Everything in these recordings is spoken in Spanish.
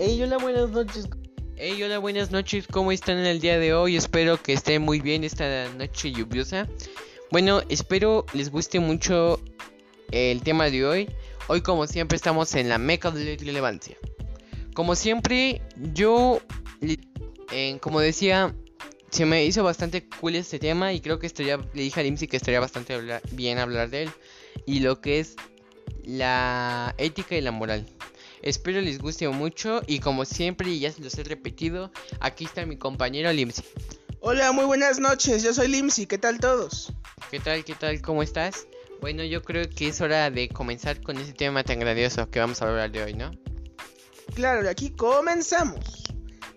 Hey, hola, buenas noches. Hey, hola, buenas noches. ¿Cómo están en el día de hoy? Espero que estén muy bien esta noche lluviosa. Bueno, espero les guste mucho el tema de hoy. Hoy, como siempre, estamos en la meca de la relevancia. Como siempre, yo, como decía, se me hizo bastante cool este tema y creo que estaría, le dije a Limsy que estaría bastante bien hablar de él. Y lo que es la ética y la moral. Espero les guste mucho y como siempre y ya se los he repetido, aquí está mi compañero Limsy. Hola, muy buenas noches, yo soy Limsy, ¿qué tal todos? ¿Qué tal, qué tal, cómo estás? Bueno, yo creo que es hora de comenzar con ese tema tan grandioso que vamos a hablar de hoy, ¿no? Claro, de aquí comenzamos.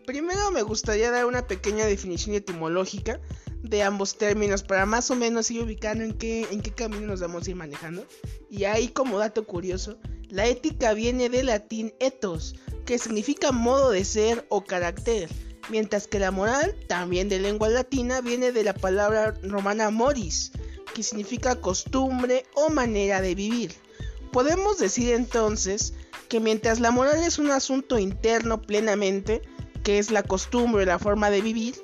Primero me gustaría dar una pequeña definición etimológica de ambos términos para más o menos ir ubicando en qué, en qué camino nos vamos a ir manejando. Y ahí como dato curioso, la ética viene del latín ethos, que significa modo de ser o carácter, mientras que la moral, también de lengua latina, viene de la palabra romana moris, que significa costumbre o manera de vivir. Podemos decir entonces que mientras la moral es un asunto interno plenamente, que es la costumbre o la forma de vivir,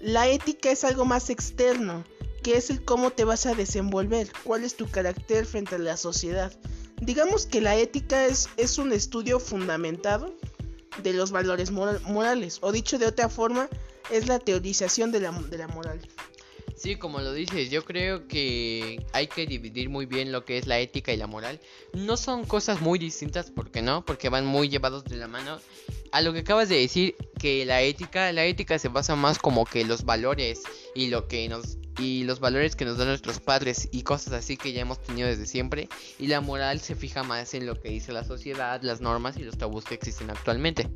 la ética es algo más externo, que es el cómo te vas a desenvolver, cuál es tu carácter frente a la sociedad. Digamos que la ética es, es un estudio fundamentado de los valores morales, o dicho de otra forma, es la teorización de la, de la moral. Sí, como lo dices, yo creo que hay que dividir muy bien lo que es la ética y la moral. No son cosas muy distintas, ¿por qué no? Porque van muy llevados de la mano. A lo que acabas de decir, que la ética, la ética se basa más como que los valores y lo que nos y los valores que nos dan nuestros padres y cosas así que ya hemos tenido desde siempre. Y la moral se fija más en lo que dice la sociedad, las normas y los tabús que existen actualmente.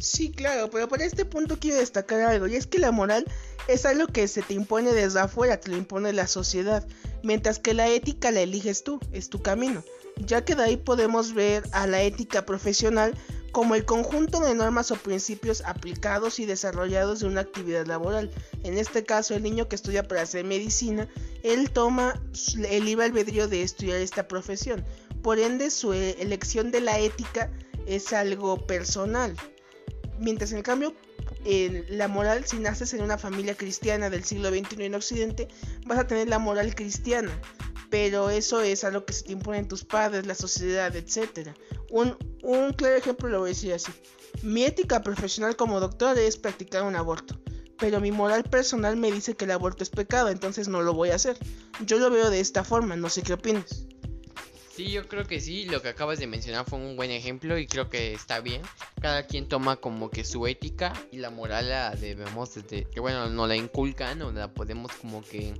Sí, claro, pero para este punto quiero destacar algo, y es que la moral es algo que se te impone desde afuera, te lo impone la sociedad, mientras que la ética la eliges tú, es tu camino, ya que de ahí podemos ver a la ética profesional como el conjunto de normas o principios aplicados y desarrollados de una actividad laboral. En este caso, el niño que estudia para hacer medicina, él toma el libre albedrío de estudiar esta profesión. Por ende, su e-, elección de la ética es algo personal. Mientras en cambio, en la moral, si naces en una familia cristiana del siglo XXI en Occidente, vas a tener la moral cristiana pero eso es algo que se te impone en tus padres, la sociedad, etc. Un, un claro ejemplo lo voy a decir así. Mi ética profesional como doctor es practicar un aborto, pero mi moral personal me dice que el aborto es pecado, entonces no lo voy a hacer. Yo lo veo de esta forma, no sé qué opinas. Sí, yo creo que sí, lo que acabas de mencionar fue un buen ejemplo y creo que está bien. Cada quien toma como que su ética y la moral la debemos desde que bueno, no la inculcan o la podemos como que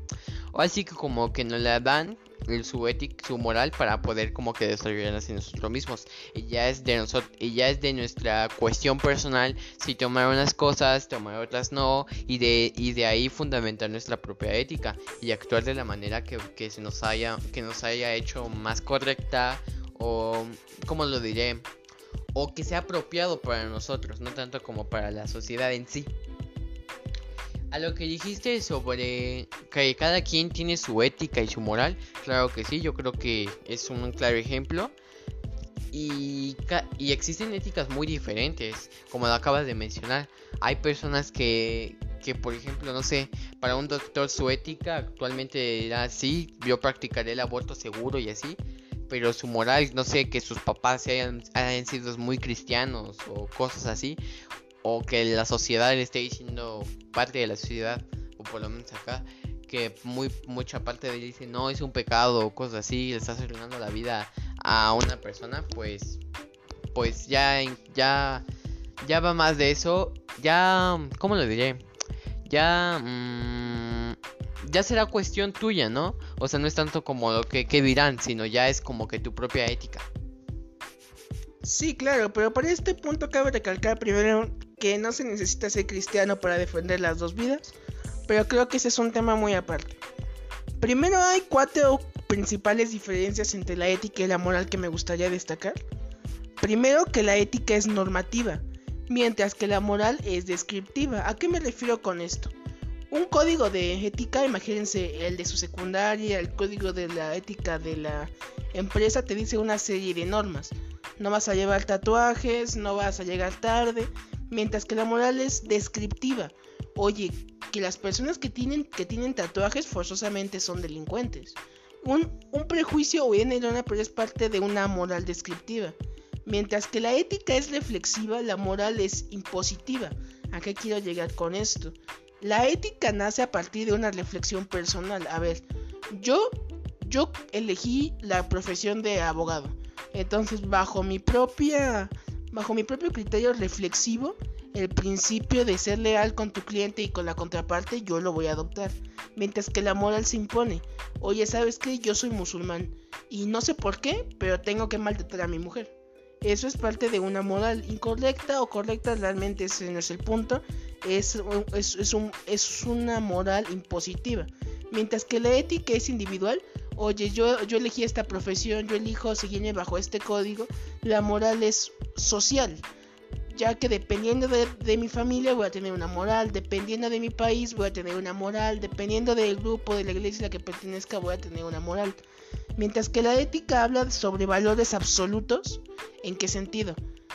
o así que como que nos la dan su ética, su moral para poder como que desarrollarlas en nosotros mismos. Y ya es de nosotros, y ya es de nuestra cuestión personal si tomar unas cosas, tomar otras no, y de, y de ahí fundamentar nuestra propia ética y actuar de la manera que, que se nos haya, que nos haya hecho más correcta o como lo diré, o que sea apropiado para nosotros, no tanto como para la sociedad en sí. A lo que dijiste sobre que cada quien tiene su ética y su moral, claro que sí, yo creo que es un claro ejemplo. Y, y existen éticas muy diferentes, como lo acabas de mencionar. Hay personas que, que, por ejemplo, no sé, para un doctor su ética actualmente era así, yo practicaré el aborto seguro y así, pero su moral, no sé, que sus papás hayan sido muy cristianos o cosas así, o que la sociedad le esté diciendo parte de la sociedad o por lo menos acá que muy mucha parte de él dice no es un pecado o cosas así le estás arruinando la vida a una persona pues pues ya ya ya va más de eso ya cómo lo diré ya mm, ya será cuestión tuya no o sea no es tanto como lo que, que dirán sino ya es como que tu propia ética Sí, claro, pero para este punto cabe recalcar primero que no se necesita ser cristiano para defender las dos vidas, pero creo que ese es un tema muy aparte. Primero hay cuatro principales diferencias entre la ética y la moral que me gustaría destacar. Primero que la ética es normativa, mientras que la moral es descriptiva. ¿A qué me refiero con esto? Un código de ética, imagínense el de su secundaria, el código de la ética de la empresa te dice una serie de normas no vas a llevar tatuajes, no vas a llegar tarde, mientras que la moral es descriptiva. Oye, que las personas que tienen, que tienen tatuajes forzosamente son delincuentes. Un, un prejuicio viene erróneo, pero es parte de una moral descriptiva. Mientras que la ética es reflexiva, la moral es impositiva. ¿A qué quiero llegar con esto? La ética nace a partir de una reflexión personal. A ver, yo, yo elegí la profesión de abogado. Entonces, bajo mi propia, bajo mi propio criterio reflexivo, el principio de ser leal con tu cliente y con la contraparte, yo lo voy a adoptar. Mientras que la moral se impone. Oye, ¿sabes qué? Yo soy musulmán. Y no sé por qué, pero tengo que maltratar a mi mujer. Eso es parte de una moral incorrecta o correcta, realmente ese no es el punto. Es, es, un, es una moral impositiva. Mientras que la ética es individual, oye, yo, yo elegí esta profesión, yo elijo seguirme bajo este código, la moral es social ya que dependiendo de, mi familia voy a tener una moral, dependiendo de mi país voy a tener una moral, dependiendo del grupo, de la iglesia a la que pertenezca voy a tener una moral. Mientras que la ética habla sobre valores absolutos, ¿en qué sentido?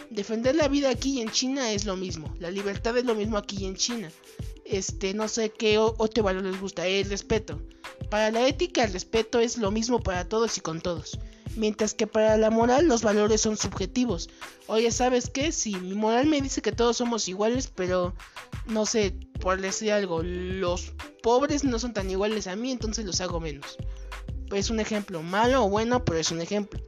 Defender la vida aquí en China es lo mismo, la libertad es lo mismo aquí en China. Este, no sé qué otro valor les gusta, el respeto. Para la ética el respeto es lo mismo para todos y con todos. Mientras que para la moral los valores son subjetivos. Oye, ¿sabes qué? Si mi moral me dice que todos somos iguales, pero no sé, por decir algo, los pobres no son tan iguales a mí, entonces los hago menos. Es un ejemplo, malo o bueno, pero es un ejemplo.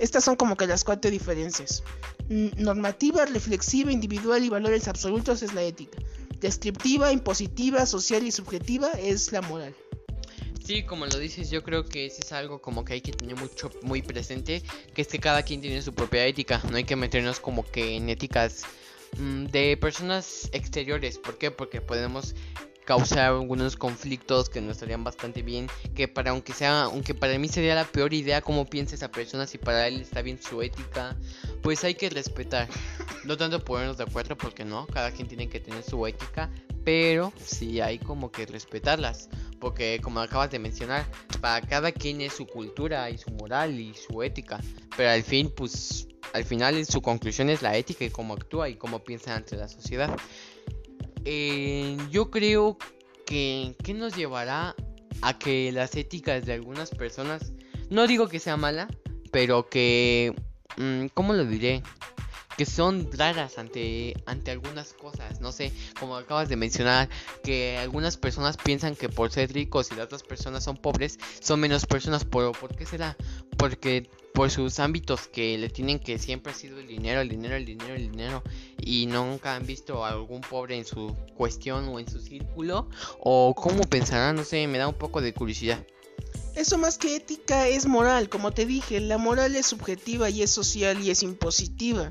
Estas son como que las cuatro diferencias. Normativa, reflexiva, individual y valores absolutos es la ética. Descriptiva, impositiva, social y subjetiva es la moral. Sí, como lo dices, yo creo que eso es algo como que hay que tener mucho muy presente, que es que cada quien tiene su propia ética, no hay que meternos como que en éticas mm, de personas exteriores, ¿por qué? Porque podemos causar algunos conflictos que no estarían bastante bien, que para aunque sea, aunque para mí sería la peor idea como piensa esa persona, si para él está bien su ética, pues hay que respetar. No tanto ponernos de acuerdo porque no, cada quien tiene que tener su ética, pero sí hay como que respetarlas. Porque como acabas de mencionar, para cada quien es su cultura y su moral y su ética. Pero al fin, pues, al final su conclusión es la ética y cómo actúa y cómo piensa ante la sociedad. Eh, yo creo que, ¿qué nos llevará a que las éticas de algunas personas, no digo que sea mala, pero que, mm, ¿cómo lo diré? que son raras ante, ante algunas cosas. No sé, como acabas de mencionar, que algunas personas piensan que por ser ricos y las otras personas son pobres, son menos personas. ¿Por, ¿por qué será? Porque por sus ámbitos que le tienen que siempre ha sido el dinero, el dinero, el dinero, el dinero y nunca han visto a algún pobre en su cuestión o en su círculo o cómo pensarán, no sé, me da un poco de curiosidad. Eso más que ética es moral, como te dije, la moral es subjetiva y es social y es impositiva.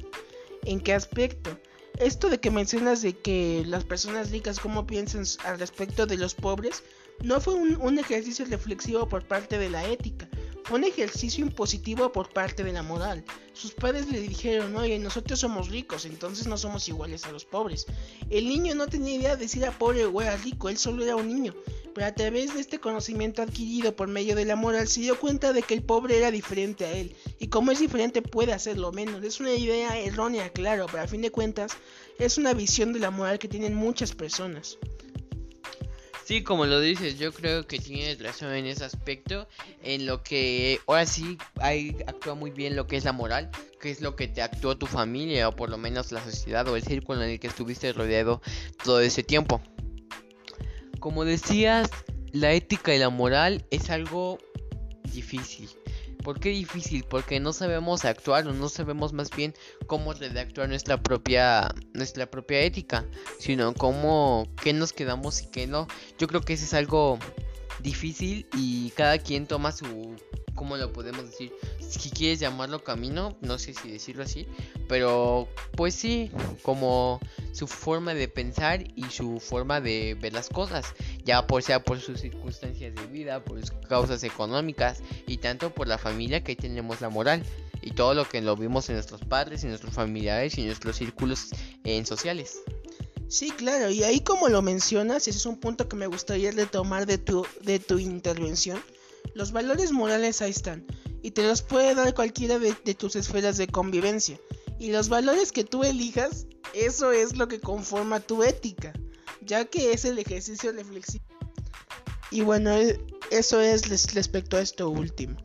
¿En qué aspecto? Esto de que mencionas de que las personas ricas cómo piensan al respecto de los pobres, no fue un, ejercicio reflexivo por parte de la ética, un ejercicio impositivo por parte de la moral. Sus padres le dijeron, oye, nosotros somos ricos, entonces no somos iguales a los pobres. El niño no tenía idea de si era pobre o era rico, él solo era un niño. Pero a través de este conocimiento adquirido por medio de la moral se dio cuenta de que el pobre era diferente a él. Y como es diferente puede hacerlo menos. Es una idea errónea, claro, pero a fin de cuentas es una visión de la moral que tienen muchas personas. Sí, como lo dices, yo creo que tienes razón en ese aspecto, en lo que ahora sí hay, actúa muy bien lo que es la moral, que es lo que te actuó tu familia o por lo menos la sociedad o el círculo en el que estuviste rodeado todo ese tiempo. Como decías, la ética y la moral es algo difícil. ¿Por qué difícil? Porque no sabemos actuar o no sabemos más bien cómo redactuar nuestra propia nuestra propia ética, sino cómo qué nos quedamos y qué no. Yo creo que eso es algo difícil y cada quien toma su ¿cómo lo podemos decir? Si quieres llamarlo camino, no sé si decirlo así, pero pues sí, como su forma de pensar y su forma de ver las cosas, ya por sea por sus circunstancias de vida, por sus causas económicas y tanto por la familia que tenemos la moral y todo lo que lo vimos en nuestros padres, en nuestros familiares y en nuestros círculos en sociales. Sí, claro, y ahí como lo mencionas, ese es un punto que me gustaría retomar de tu, de tu intervención, los valores morales ahí están. y te los puede dar cualquiera de, tus esferas de convivencia. Y los valores que tú elijas, eso es lo que conforma tu ética, ya que es el ejercicio reflexivo. Y bueno, e, eso es respecto a esto último.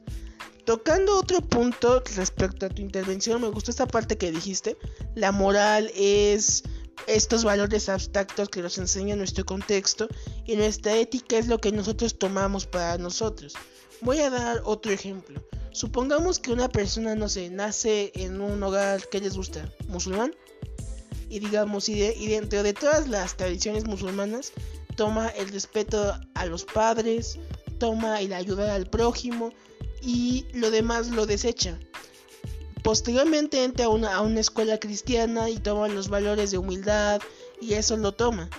Tocando otro punto respecto a tu intervención, me gustó esta parte que dijiste. La moral es estos valores abstractos que nos enseña nuestro contexto y nuestra ética es lo que nosotros tomamos para nosotros. Voy a dar otro ejemplo. Supongamos que una persona, no sé, nace en un hogar que les gusta, musulmán, y digamos, y, y dentro de todas las tradiciones musulmanas, toma el respeto a los padres, toma el ayudar al prójimo y lo demás lo desecha. Posteriormente entra a una, a una escuela cristiana y toma los valores de humildad y eso lo toma.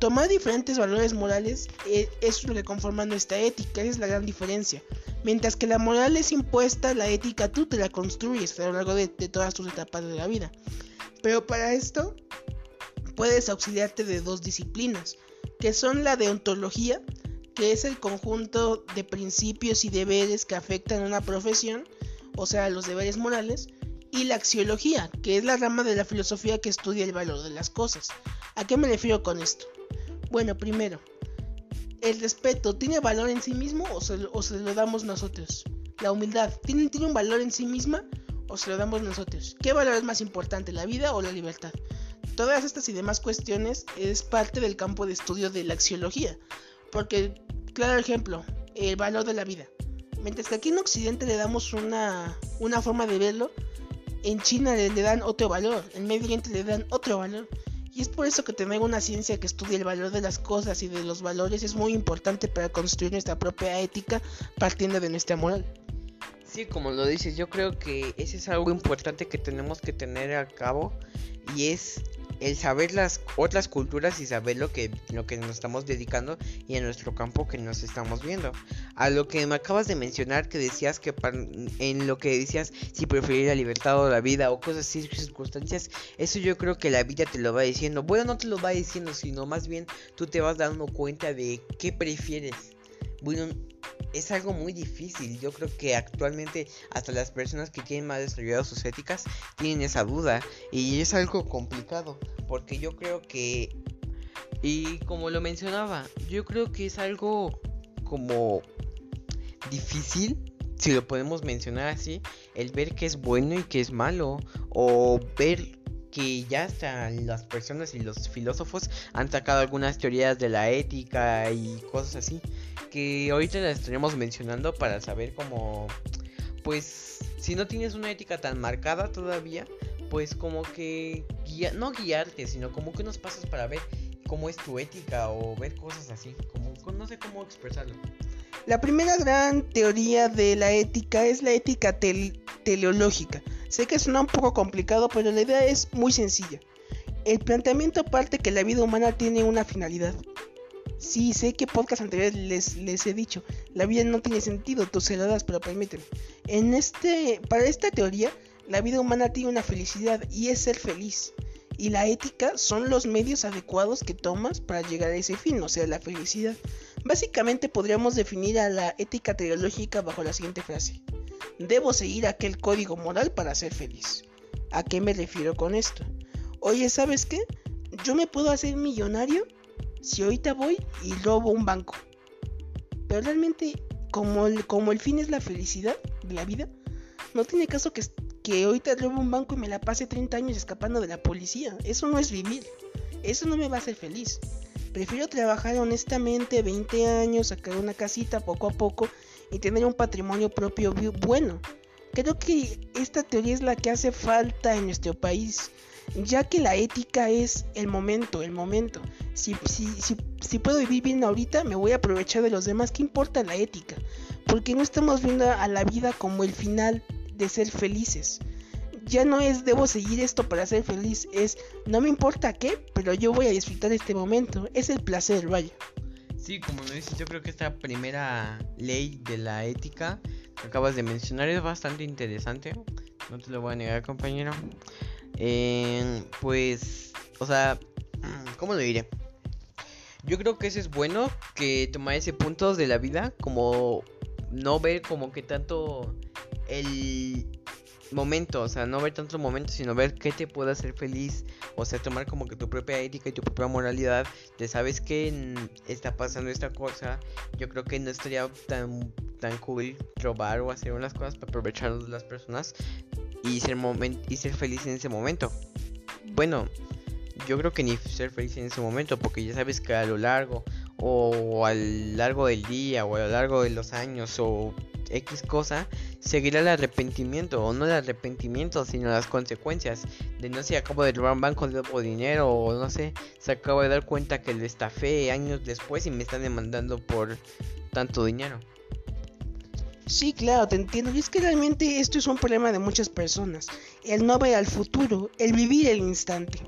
Tomar diferentes valores morales eh, es lo que conforma nuestra ética, esa es la gran diferencia. Mientras que la moral es impuesta, la ética tú te la construyes a lo largo de, de todas tus etapas de la vida. Pero para esto puedes auxiliarte de dos disciplinas, que son la deontología, que es el conjunto de principios y deberes que afectan a una profesión, o sea, los deberes morales, y la axiología, que es la rama de la filosofía que estudia el valor de las cosas. ¿A qué me refiero con esto? Bueno, primero, ¿el respeto tiene valor en sí mismo o se, lo damos nosotros? La humildad, ¿tiene, ¿tiene un valor en sí misma o se lo damos nosotros? ¿Qué valor es más importante, la vida o la libertad? Todas estas y demás cuestiones es parte del campo de estudio de la axiología, porque, claro ejemplo, el valor de la vida. Mientras que aquí en Occidente le damos una, una forma de verlo, en China le, dan otro valor, en Medio Oriente le dan otro valor. Y es por eso que tener una ciencia que estudie el valor de las cosas y de los valores es muy importante para construir nuestra propia ética partiendo de nuestra moral. Sí, como lo dices, yo creo que ese es algo importante que tenemos que tener a cabo y es el saber las otras culturas y saber lo que, lo que nos estamos dedicando y en nuestro campo que nos estamos viendo. A lo que me acabas de mencionar que decías que en lo que decías si preferir la libertad o la vida o cosas así, circunstancias, eso yo creo que la vida te lo va diciendo. Bueno, no te lo va diciendo, sino más bien tú te vas dando cuenta de qué prefieres. Bueno, es algo muy difícil. Yo creo que actualmente hasta las personas que tienen más desarrolladas sus éticas tienen esa duda. Y es algo complicado. Porque yo creo que... Y como lo mencionaba, yo creo que es algo como difícil, si lo podemos mencionar así, el ver que es bueno y que es malo. O ver que ya hasta las personas y los filósofos han sacado algunas teorías de la ética y cosas así que ahorita las estaremos mencionando para saber cómo, pues, si no tienes una ética tan marcada todavía, pues como que no guiarte, sino como que unos pasos para ver cómo es tu ética o ver cosas así, como no sé cómo expresarlo. La primera gran teoría de la ética es la ética teleológica. Sé que suena un poco complicado, pero la idea es muy sencilla. El planteamiento parte que la vida humana tiene una finalidad. Sí, sé que podcast anteriores les, les he dicho, la vida no tiene sentido, tú se das, pero permíteme. En este, para esta teoría, la vida humana tiene una felicidad y es ser feliz. Y la ética son los medios adecuados que tomas para llegar a ese fin, o sea, la felicidad. Básicamente podríamos definir a la ética teológica bajo la siguiente frase. Debo seguir aquel código moral para ser feliz. ¿A qué me refiero con esto? Oye, ¿sabes qué? Yo me puedo hacer millonario si ahorita voy y robo un banco. Pero realmente, como el, fin es la felicidad de la vida, no tiene caso que, que ahorita robo un banco y me la pase 30 años escapando de la policía. Eso no es vivir. Eso no me va a hacer feliz. Prefiero trabajar honestamente 20 años, sacar una casita poco a poco y tener un patrimonio propio bueno. Creo que esta teoría es la que hace falta en nuestro país ya que la ética es el momento, el momento. Si, si, si, puedo vivir bien ahorita, me voy a aprovechar de los demás. ¿Qué importa la ética? Porque no estamos viendo a la vida como el final de ser felices. Ya no es debo seguir esto para ser feliz, es no me importa qué, pero yo voy a disfrutar este momento. Es el placer, vaya. Sí, como lo dices, yo creo que esta primera ley de la ética que acabas de mencionar es bastante interesante. No te lo voy a negar, compañero. Eh, pues, o sea, ¿cómo lo diré? Yo creo que eso es bueno, que tomar ese punto de la vida, como no ver como que tanto el momento, o sea, no ver tanto momento, sino ver qué te puede hacer feliz, o sea, tomar como que tu propia ética y tu propia moralidad, de sabes que está pasando esta cosa, yo creo que no estaría tan tan cool robar o hacer unas cosas para aprovechar las personas y ser y ser feliz en ese momento. Bueno, yo creo que ni ser feliz en ese momento, porque ya sabes que a lo largo o a lo largo del día o a lo largo de los años o X cosa, seguirá el arrepentimiento, o no el arrepentimiento, sino las consecuencias de no sé, acabo de robar un banco de dinero, o no sé, se acaba de dar cuenta que lo estafé años después y me están demandando por tanto dinero. Sí, claro, te entiendo. Y es que realmente esto es un problema de muchas personas. El no ver al futuro, el vivir el instante.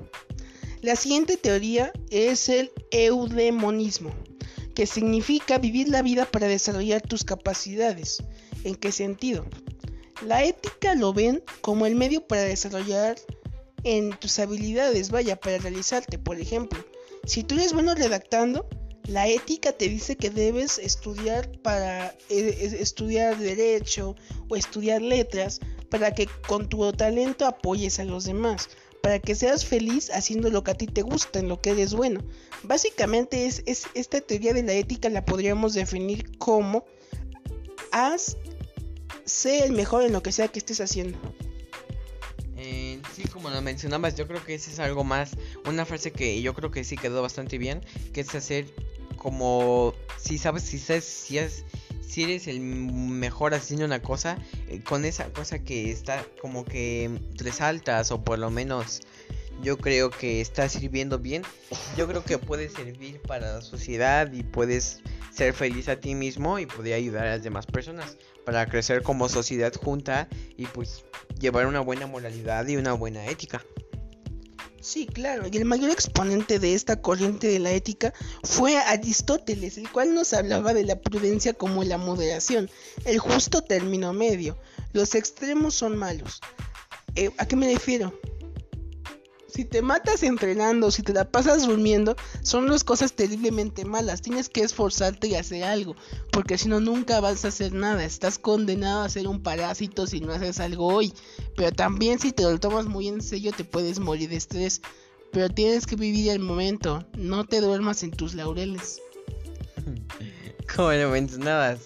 La siguiente teoría es el eudemonismo que significa vivir la vida para desarrollar tus capacidades. ¿En qué sentido? La ética lo ven como el medio para desarrollar en tus habilidades, vaya, para realizarte. Por ejemplo, si tú eres bueno redactando, la ética te dice que debes estudiar para eh, estudiar derecho o estudiar letras para que con tu talento apoyes a los demás para que seas feliz haciendo lo que a ti te gusta, en lo que eres bueno. Básicamente es, esta teoría de la ética la podríamos definir como haz, sé el mejor en lo que sea que estés haciendo. Eh, sí, como lo mencionabas, yo creo que ese es algo más, una frase que yo creo que sí quedó bastante bien, que es hacer como si sabes, si sabes, si es si eres el mejor haciendo una cosa, eh, con esa cosa que está como que resaltas o por lo menos yo creo que está sirviendo bien, yo creo que puede servir para la sociedad y puedes ser feliz a ti mismo y poder ayudar a las demás personas para crecer como sociedad junta y pues llevar una buena moralidad y una buena ética. Sí, claro, y el mayor exponente de esta corriente de la ética fue Aristóteles, el cual nos hablaba de la prudencia como la moderación, el justo término medio. Los extremos son malos. Eh, ¿A qué me refiero? Si te matas entrenando, si te la pasas durmiendo, son dos cosas terriblemente malas. Tienes que esforzarte y hacer algo, porque si no nunca vas a hacer nada. Estás condenado a ser un parásito si no haces algo hoy. Pero también si te lo tomas muy en serio te puedes morir de estrés. Pero tienes que vivir el momento, no te duermas en tus laureles. Como lo mencionabas,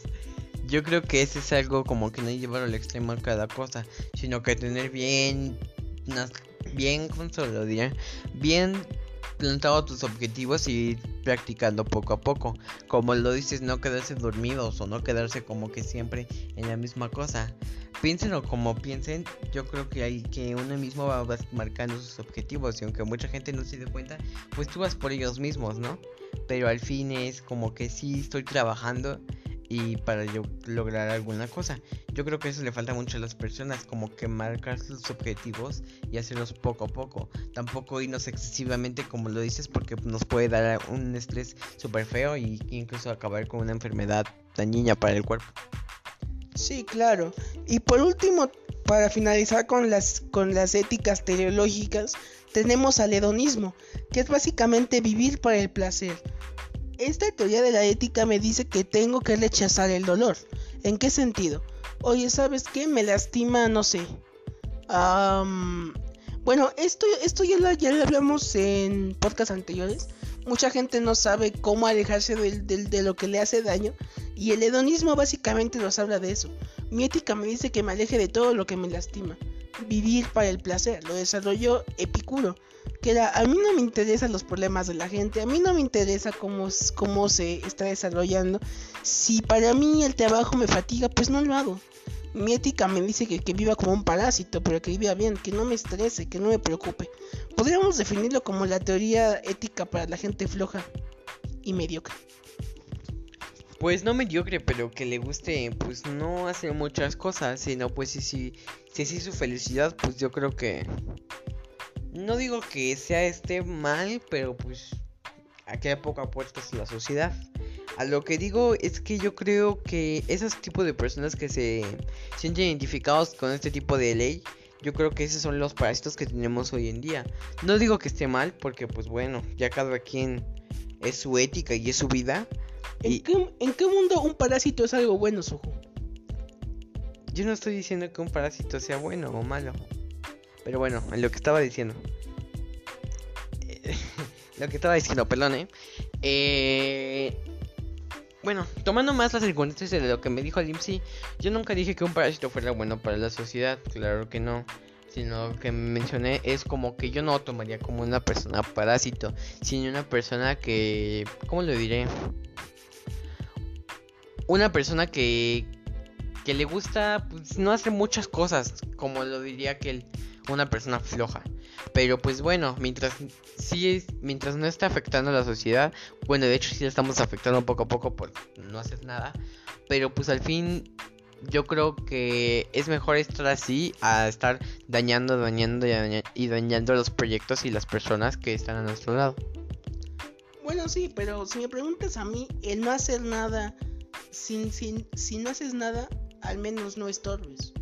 yo creo que ese es algo como que no llevar al extremo cada cosa, sino que tener bien bien, ¿cómo se lo diría? Bien plantado tus objetivos y practicando poco a poco. Como lo dices, no quedarse dormidos o no quedarse como que siempre en la misma cosa. Piénsenlo como piensen, yo creo que hay que uno mismo va marcando sus objetivos y aunque mucha gente no se dé cuenta, pues tú vas por ellos mismos, ¿no? Pero al fin es como que sí estoy trabajando y para yo lograr alguna cosa. Yo creo que eso le falta mucho a las personas, como que marcar sus objetivos y hacerlos poco a poco. Tampoco irnos excesivamente como lo dices porque nos puede dar un estrés súper feo y incluso acabar con una enfermedad dañina para el cuerpo. Sí, claro. Y por último, para finalizar con las, con las éticas teleológicas, tenemos al hedonismo, que es básicamente vivir para el placer. Esta teoría de la ética me dice que tengo que rechazar el dolor. ¿En qué sentido? Oye, ¿sabes qué? Me lastima, no sé. bueno, esto, esto ya, lo, ya lo hablamos en podcasts anteriores. Mucha gente no sabe cómo alejarse de lo que le hace daño. Y el hedonismo básicamente nos habla de eso. Mi ética me dice que me aleje de todo lo que me lastima. Vivir para el placer. Lo desarrolló Epicuro que era, a mí no me interesan los problemas de la gente, a mí no me interesa cómo, se está desarrollando. Si para mí el trabajo me fatiga, pues no lo hago. Mi ética me dice que, que viva como un parásito, pero que viva bien, que no me estrese, que no me preocupe. Podríamos definirlo como la teoría ética para la gente floja y mediocre. Pues no mediocre, pero que le guste, pues no hacer muchas cosas, sino pues si, si, si, si su felicidad, pues yo creo que no digo que sea este mal, pero pues aquí hay poco apuestas en la sociedad. A lo que digo es que yo creo que esos tipos de personas que se sienten identificados con este tipo de ley, yo creo que esos son los parásitos que tenemos hoy en día. No digo que esté mal, porque pues bueno, ya cada quien es su ética y es su vida. ¿En, qué, mundo un parásito es algo bueno, Sujo? yo no estoy diciendo que un parásito sea bueno o malo. Pero bueno, en lo que estaba diciendo. lo que estaba diciendo, perdón, ¿eh? eh bueno, tomando más las circunstancias de lo que me dijo Limsy, yo nunca dije que un parásito fuera bueno para la sociedad, claro que no. Sino que mencioné es como que yo no tomaría como una persona parásito, sino una persona que, ¿cómo lo diré? Una persona que que le gusta pues, no hacer muchas cosas, como lo diría que una persona floja. Pero pues bueno, mientras sí mientras no está afectando a la sociedad, bueno, de hecho sí la estamos afectando poco a poco por no hacer nada, pero pues al fin yo creo que es mejor estar así a estar dañando, dañando y, dañando los proyectos y las personas que están a nuestro lado. Bueno, sí, pero si me preguntas a mí, el no hacer nada, si no haces nada, al menos no estorbes.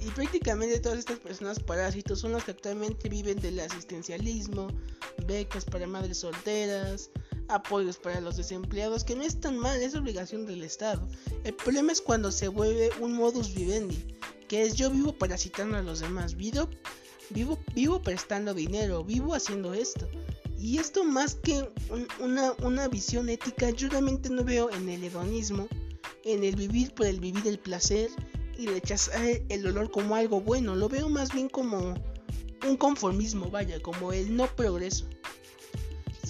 Y prácticamente todas estas personas parásitos son las que actualmente viven del asistencialismo, becas para madres solteras, apoyos para los desempleados, que no es tan mal, es obligación del Estado. El problema es cuando se vuelve un modus vivendi, que es yo vivo parasitando a los demás, vivo, vivo, vivo prestando dinero, vivo haciendo esto. Y esto más que una, una visión ética, yo realmente no veo en el hedonismo en el vivir por el vivir el placer y rechazar el dolor como algo bueno. Lo veo más bien como un conformismo, vaya, como el no progreso.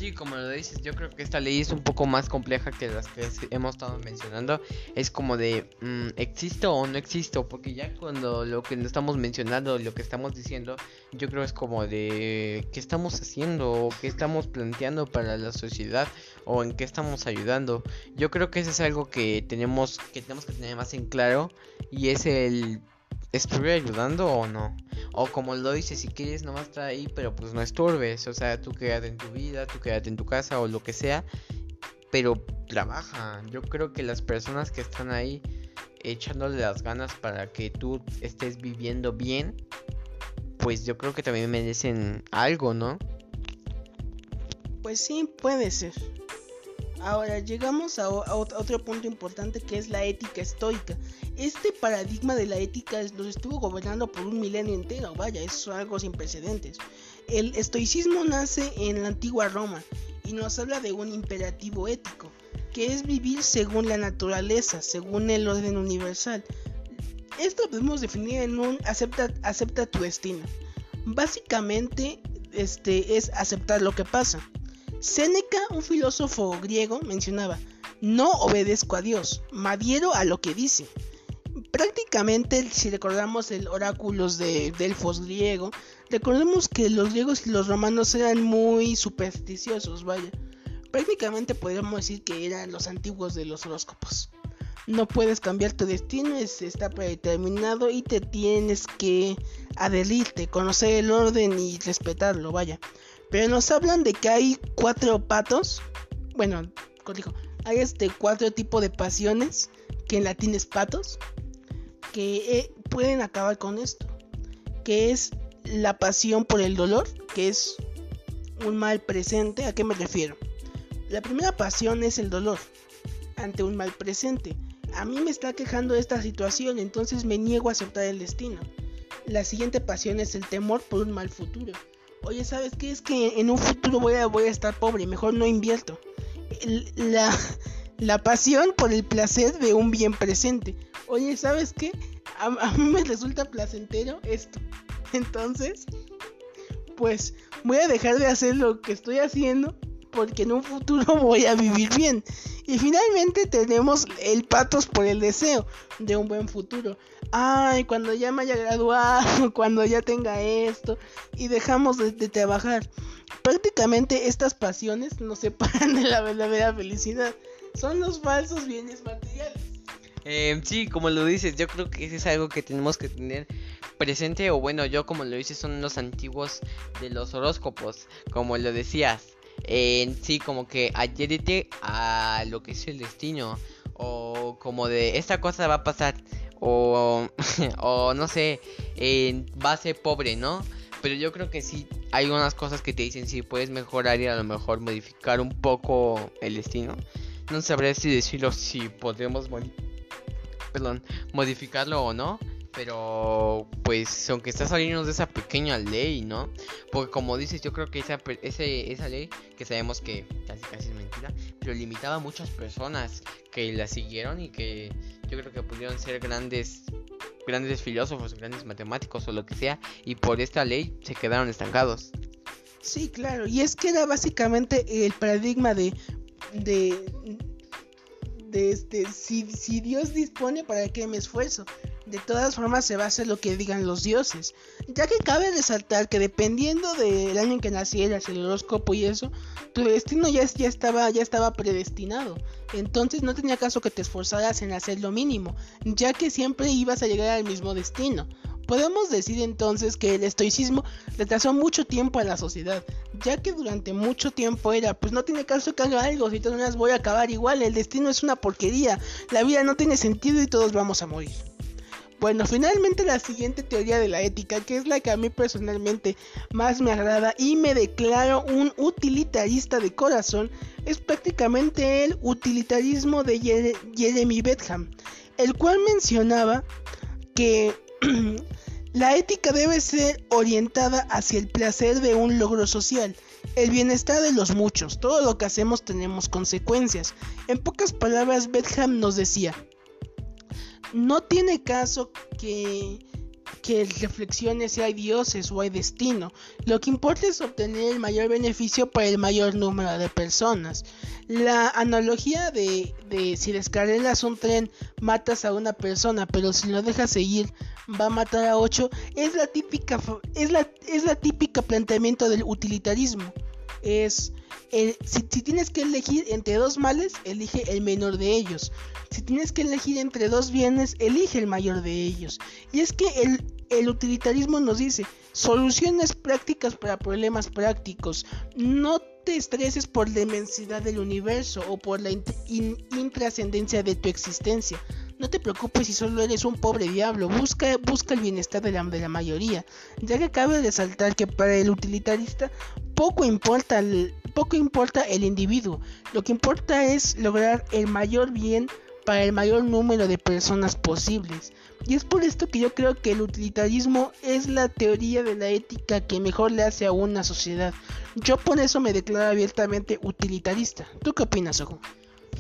Sí, como lo dices, yo creo que esta ley es un poco más compleja que las que hemos estado mencionando. Es como de, mm, ¿existo o no existo? Porque ya cuando lo que estamos mencionando, lo que estamos diciendo, yo creo es como de, ¿qué estamos haciendo? ¿O qué estamos planteando para la sociedad? ¿O en qué estamos ayudando? Yo creo que eso es algo que tenemos que, tenemos que tener más en claro. Y es el ¿Estuve ayudando o no? O como lo dices, si quieres nomás estar ahí, pero pues no esturbes. O sea, tú quédate en tu vida, tú quédate en tu casa o lo que sea. Pero trabaja. Yo creo que las personas que están ahí echándole las ganas para que tú estés viviendo bien, pues yo creo que también merecen algo, ¿no? Pues sí, puede ser. Ahora llegamos a, otro punto importante que es la ética estoica. Este paradigma de la ética los estuvo gobernando por un milenio entero, vaya, es algo sin precedentes. El estoicismo nace en la antigua Roma y nos habla de un imperativo ético, que es vivir según la naturaleza, según el orden universal. Esto podemos definir en un acepta, acepta tu destino. Básicamente, este es aceptar lo que pasa. Séneca, un filósofo griego, mencionaba, no obedezco a Dios, me adhiero a lo que dice. Prácticamente, si recordamos el oráculos de Delfos griego, recordemos que los griegos y los romanos eran muy supersticiosos, vaya. Prácticamente podríamos decir que eran los antiguos de los horóscopos. No puedes cambiar tu destino, está predeterminado y te tienes que adherirte, conocer el orden y respetarlo, vaya. Pero nos hablan de que hay cuatro patos. Bueno, dijo, hay este cuatro tipos de pasiones, que en latín es patos, que eh, pueden acabar con esto. Que es la pasión por el dolor, que es un mal presente. ¿A qué me refiero? La primera pasión es el dolor ante un mal presente. A mí me está quejando esta situación, entonces me niego a aceptar el destino. La siguiente pasión es el temor por un mal futuro oye, ¿sabes qué? Es que en un futuro voy a, voy a estar pobre, mejor no invierto. La, la pasión por el placer de un bien presente. Oye, ¿sabes qué? A, a mí me resulta placentero esto. Entonces, pues voy a dejar de hacer lo que estoy haciendo porque en un futuro voy a vivir bien. Y finalmente tenemos el patos por el deseo de un buen futuro. Ay, cuando ya me haya graduado, cuando ya tenga esto y dejamos de, trabajar. Prácticamente estas pasiones nos separan de la verdadera felicidad. Son los falsos bienes materiales. Eh, sí, como lo dices, yo creo que eso es algo que tenemos que tener presente. O bueno, yo como lo dices, son los antiguos de los horóscopos, como lo decías en sí como que adhiérete a lo que es el destino o como de esta cosa va a pasar o, o no sé va a ser pobre no pero yo creo que sí hay unas cosas que te dicen si puedes mejorar y a lo mejor modificar un poco el destino no sabré si decirlo si podemos perdón, modificarlo o no Pero, pues, aunque está saliendo de esa pequeña ley, ¿no? Porque como dices, yo creo que esa, ese, esa ley, que sabemos que casi casi es mentira, pero limitaba a muchas personas que la siguieron y que yo creo que pudieron ser grandes grandes filósofos, grandes matemáticos o lo que sea, y por esta ley se quedaron estancados. Sí, claro, y es que era básicamente el paradigma de de de este si, si Dios dispone para que me esfuerzo de todas formas se va a hacer lo que digan los dioses. Ya que cabe resaltar que dependiendo del año en que nacieras, el horóscopo y eso, tu destino ya, ya, estaba, ya estaba predestinado. Entonces no tenía caso que te esforzaras en hacer lo mínimo, ya que siempre ibas a llegar al mismo destino. Podemos decir entonces que el estoicismo retrasó mucho tiempo a la sociedad, ya que durante mucho tiempo era, pues no tiene caso que haga algo, si todas las voy a acabar igual, el destino es una porquería, la vida no tiene sentido y todos vamos a morir. Bueno, finalmente la siguiente teoría de la ética, que es la que a mí personalmente más me agrada y me declaro un utilitarista de corazón, es prácticamente el utilitarismo de Jeremy Bentham, el cual mencionaba que la ética debe ser orientada hacia el placer de un logro social, el bienestar de los muchos, todo lo que hacemos tenemos consecuencias. En pocas palabras, Bentham nos decía, no tiene caso que, que reflexiones si hay dioses o hay destino. Lo que importa es obtener el mayor beneficio para el mayor número de personas. La analogía de, de si descarrilas un tren matas a una persona, pero si lo dejas seguir va a matar a ocho, es la típica es la, es la típica planteamiento del utilitarismo. Es si, tienes que elegir entre dos males, elige el menor de ellos. Si tienes que elegir entre dos bienes, elige el mayor de ellos. Y es que el, el utilitarismo nos dice soluciones prácticas para problemas prácticos. No te estreses por la inmensidad del universo o por la intrascendencia de tu existencia. No te preocupes si solo eres un pobre diablo, busca, busca el bienestar de la, de la mayoría, ya que cabe resaltar que para el utilitarista poco importa el, poco importa el individuo, lo que importa es lograr el mayor bien para el mayor número de personas posibles. Y es por esto que yo creo que el utilitarismo es la teoría de la ética que mejor le hace a una sociedad. Yo por eso me declaro abiertamente utilitarista. ¿Tú qué opinas, Ojo?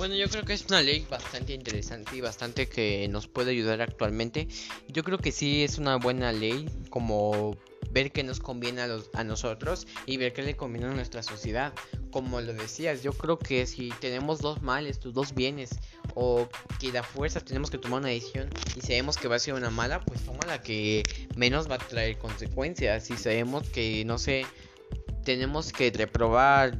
Bueno, yo creo que es una ley bastante interesante y bastante que nos puede ayudar actualmente. Yo creo que sí es una buena ley como ver qué nos conviene a, los, a nosotros y ver qué le conviene a nuestra sociedad. Como lo decías, yo creo que si tenemos dos males, dos bienes, o que la fuerza tenemos que tomar una decisión y sabemos que va a ser una mala, pues toma la que menos va a traer consecuencias. Si sabemos que, no sé, tenemos que reprobar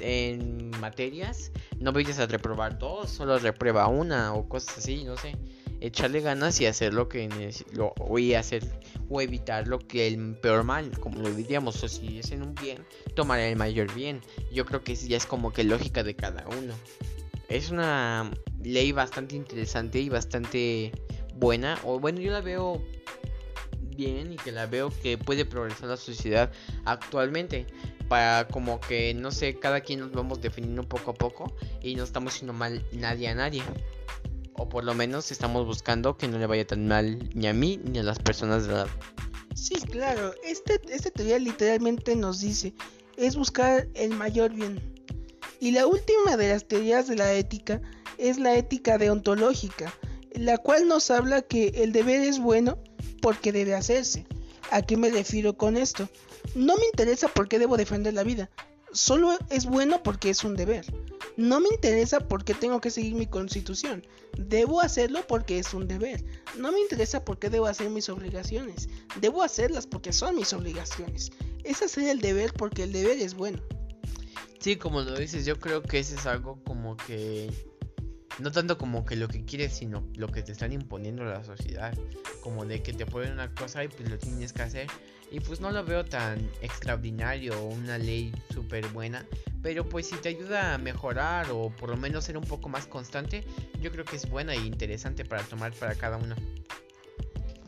en materias, no vayas a reprobar dos, solo reprueba una o cosas así, no sé echarle ganas y hacer lo que lo, hacer o evitar lo que el peor mal, como lo diríamos, o si es en un bien, tomar el mayor bien. Yo creo que ya es como que lógica de cada uno. Es una ley bastante interesante y bastante buena, o bueno, yo la veo bien y que la veo que puede progresar la sociedad actualmente para como que no sé cada quien nos vamos definiendo poco a poco y no estamos haciendo mal nadie a nadie o por lo menos estamos buscando que no le vaya tan mal ni a mí ni a las personas de lado. Sí, claro, este, este teoría literalmente nos dice, es buscar el mayor bien. Y la última de las teorías de la ética es la ética deontológica, la cual nos habla que el deber es bueno porque debe hacerse. ¿A qué me refiero con esto? No me interesa por qué debo defender la vida, solo es bueno porque es un deber. No me interesa porque tengo que seguir mi constitución. Debo hacerlo porque es un deber. No me interesa porque debo hacer mis obligaciones. Debo hacerlas porque son mis obligaciones. Es hacer el deber porque el deber es bueno. Sí, como lo dices, yo creo que ese es algo como que no tanto como que lo que quieres, sino lo que te están imponiendo la sociedad. Como de que te ponen una cosa y pues lo tienes que hacer. Y pues no lo veo tan extraordinario, una ley súper buena. Pero pues si te ayuda a mejorar o por lo menos ser un poco más constante, yo creo que es buena e interesante para tomar para cada uno.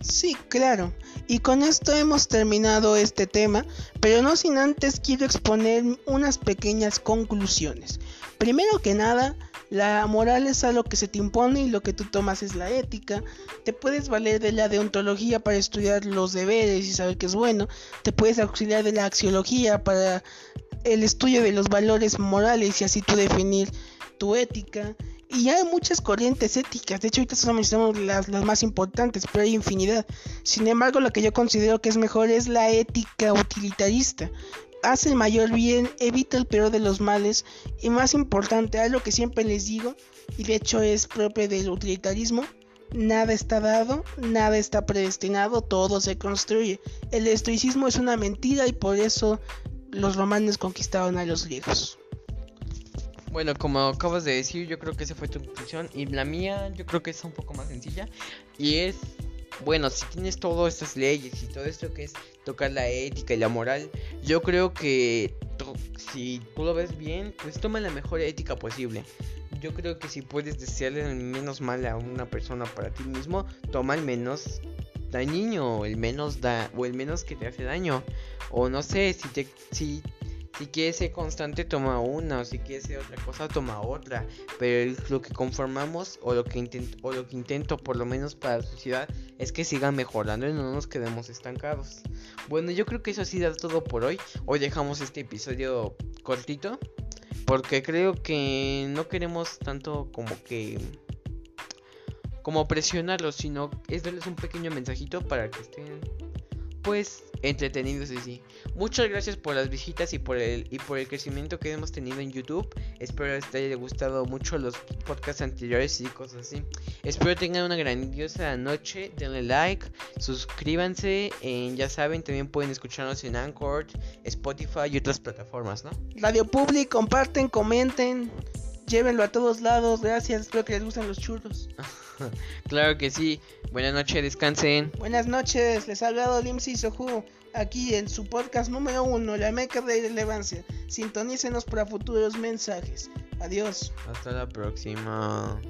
Sí, claro. Y con esto hemos terminado este tema, pero no sin antes quiero exponer unas pequeñas conclusiones. Primero que nada, la moral es algo que se te impone y lo que tú tomas es la ética. Te puedes valer de la deontología para estudiar los deberes y saber que es bueno. Te puedes auxiliar de la axiología para el estudio de los valores morales y así tú definir tu ética. Y hay muchas corrientes éticas, de hecho ahorita solo mencionamos las, las más importantes, pero hay infinidad. Sin embargo, lo que yo considero que es mejor es la ética utilitarista. Hace el mayor bien, evita el peor de los males y más importante, algo que siempre les digo, y de hecho es propio del utilitarismo, nada está dado, nada está predestinado, todo se construye. El estoicismo es una mentira y por eso los romanos conquistaron a los griegos. Bueno, como acabas de decir, yo creo que esa fue tu conclusión. Y la mía, yo creo que es un poco más sencilla. Y es, bueno, si tienes todas estas leyes y todo esto que es tocar la ética y la moral, yo creo que si tú lo ves bien, pues toma la mejor ética posible. Yo creo que si puedes desearle el menos mal a una persona para ti mismo, toma el menos dañino, el menos da o el menos que te hace daño. O no sé, si te si si quieres ser constante, toma una. O si quieres ser otra cosa, toma otra. Pero lo que conformamos, o lo que, intento, o lo que intento, por lo menos para la sociedad, es que siga mejorando y no nos quedemos estancados. Bueno, yo creo que eso ha sido todo por hoy. Hoy dejamos este episodio cortito. Porque creo que no queremos tanto como que como presionarlos, sino es darles un pequeño mensajito para que estén pues entretenidos así. Muchas gracias por las visitas y por el y por el crecimiento que hemos tenido en YouTube. Espero les haya gustado mucho los podcasts anteriores y cosas así. Espero tengan una grandiosa noche. Denle like, suscríbanse. ya saben, también pueden escucharnos en Anchor, Spotify y otras plataformas, ¿no? Radio Public, comparten, comenten. Llévenlo a todos lados, gracias. Espero que les gusten los churros. claro que sí. Buenas noches, descansen. Buenas noches, les ha hablado Limsi Sohu aquí en su podcast número uno, La Meca de Irrelevancia. Sintonícenos para futuros mensajes. Adiós. Hasta la próxima.